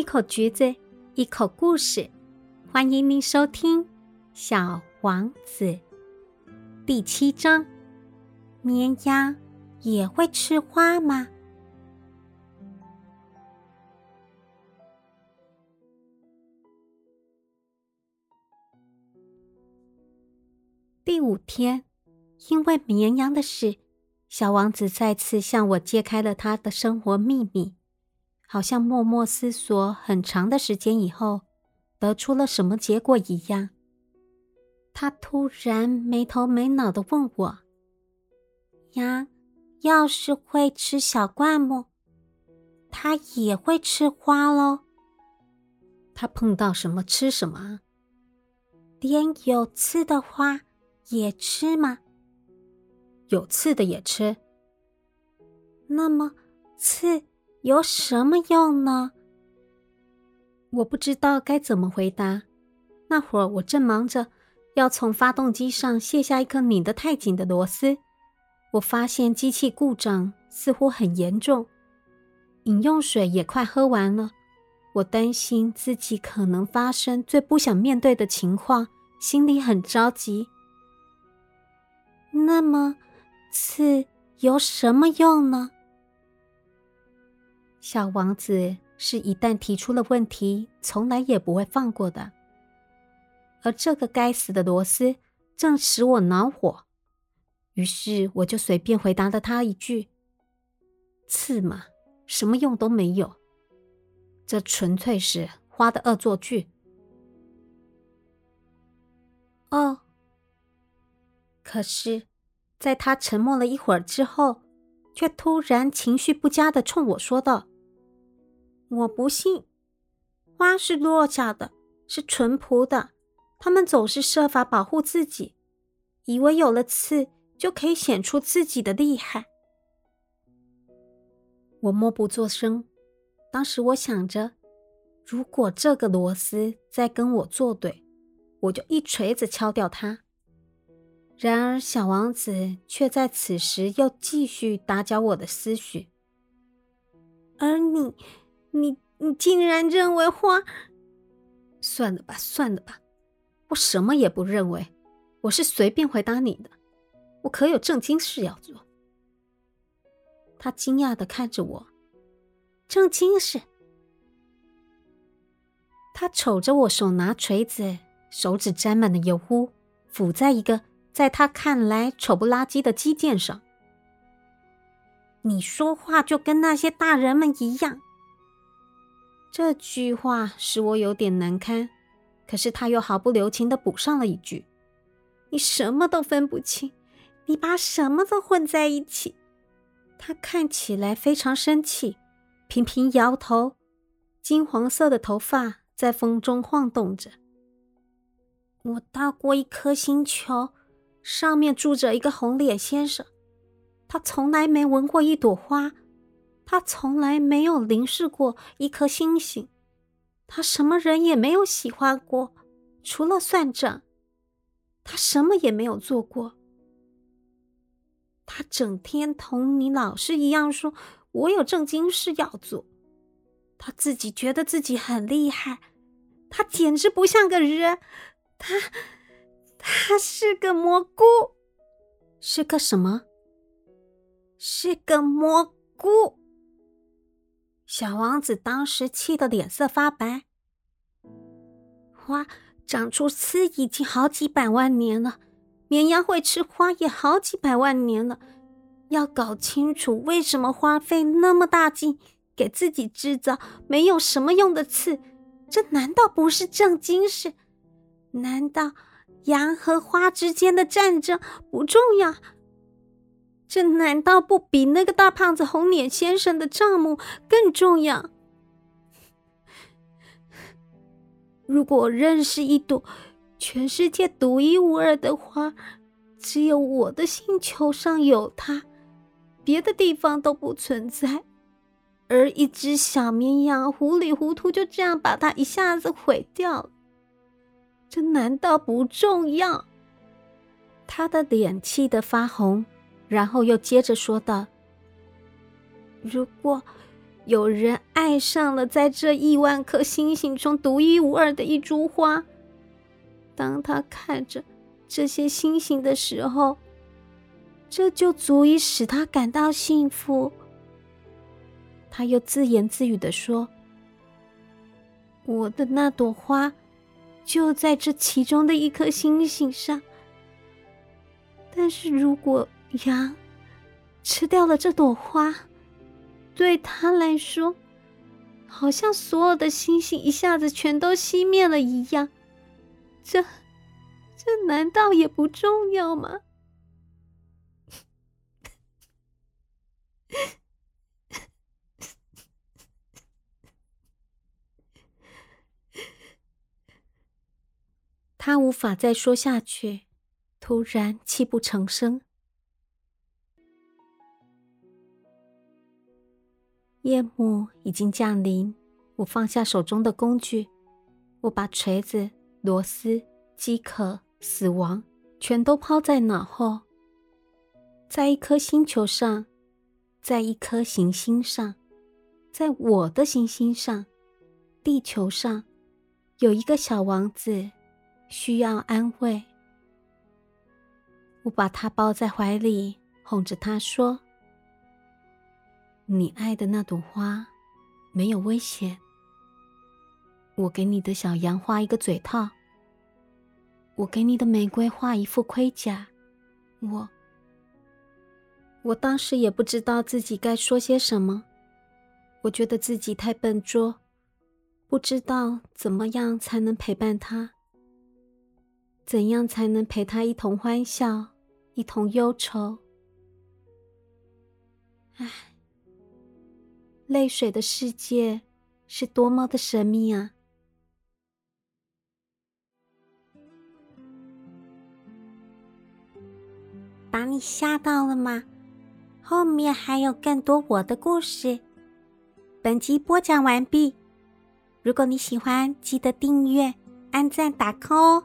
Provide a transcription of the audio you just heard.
一口橘子，一口故事，欢迎您收听《小王子》第七章：绵羊也会吃花吗？第五天，因为绵羊的事，小王子再次向我揭开了他的生活秘密。好像默默思索很长的时间以后，得出了什么结果一样。他突然没头没脑的问我：“羊要是会吃小灌木，它也会吃花喽？它碰到什么吃什么？连有刺的花也吃吗？有刺的也吃。那么刺？”有什么用呢？我不知道该怎么回答。那会儿我正忙着要从发动机上卸下一颗拧得太紧的螺丝，我发现机器故障似乎很严重，饮用水也快喝完了。我担心自己可能发生最不想面对的情况，心里很着急。那么，刺有什么用呢？小王子是一旦提出了问题，从来也不会放过的。而这个该死的螺丝正使我恼火，于是我就随便回答了他一句：“刺嘛，什么用都没有，这纯粹是花的恶作剧。”哦，可是，在他沉默了一会儿之后，却突然情绪不佳的冲我说道。我不信，花是弱小的，是淳朴的，他们总是设法保护自己，以为有了刺就可以显出自己的厉害。我默不作声。当时我想着，如果这个螺丝在跟我作对，我就一锤子敲掉它。然而，小王子却在此时又继续打搅我的思绪，而你。你你竟然认为花？算了吧，算了吧，我什么也不认为，我是随便回答你的，我可有正经事要做。他惊讶的看着我，正经事？他瞅着我手拿锤子，手指沾满了油污，抚在一个在他看来丑不拉几的肌腱上。你说话就跟那些大人们一样。这句话使我有点难堪，可是他又毫不留情的补上了一句：“你什么都分不清，你把什么都混在一起。”他看起来非常生气，频频摇头，金黄色的头发在风中晃动着。我到过一颗星球，上面住着一个红脸先生，他从来没闻过一朵花。他从来没有凝视过一颗星星，他什么人也没有喜欢过，除了算账，他什么也没有做过。他整天同你老师一样说：“我有正经事要做。”他自己觉得自己很厉害，他简直不像个人，他他是个蘑菇，是个什么？是个蘑菇。小王子当时气得脸色发白。花长出刺已经好几百万年了，绵羊会吃花也好几百万年了。要搞清楚为什么花费那么大劲给自己制造没有什么用的刺，这难道不是正经事？难道羊和花之间的战争不重要？这难道不比那个大胖子红脸先生的账目更重要？如果认识一朵全世界独一无二的花，只有我的星球上有它，别的地方都不存在，而一只小绵羊糊里糊涂就这样把它一下子毁掉了，这难道不重要？他的脸气得发红。然后又接着说道：“如果有人爱上了在这亿万颗星星中独一无二的一株花。当他看着这些星星的时候，这就足以使他感到幸福。他又自言自语的说：“我的那朵花就在这其中的一颗星星上。但是如果羊吃掉了这朵花，对他来说，好像所有的星星一下子全都熄灭了一样。”这，这难道也不重要吗？他无法再说下去，突然泣不成声。夜幕已经降临，我放下手中的工具，我把锤子。螺丝、饥渴、死亡，全都抛在脑后。在一颗星球上，在一颗行星上，在我的行星上，地球上，有一个小王子需要安慰。我把他抱在怀里，哄着他说：“你爱的那朵花没有危险。”我给你的小羊画一个嘴套，我给你的玫瑰画一副盔甲。我，我当时也不知道自己该说些什么。我觉得自己太笨拙，不知道怎么样才能陪伴他，怎样才能陪他一同欢笑，一同忧愁。泪水的世界是多么的神秘啊！把你吓到了吗？后面还有更多我的故事。本集播讲完毕。如果你喜欢，记得订阅、按赞、打 call 哦。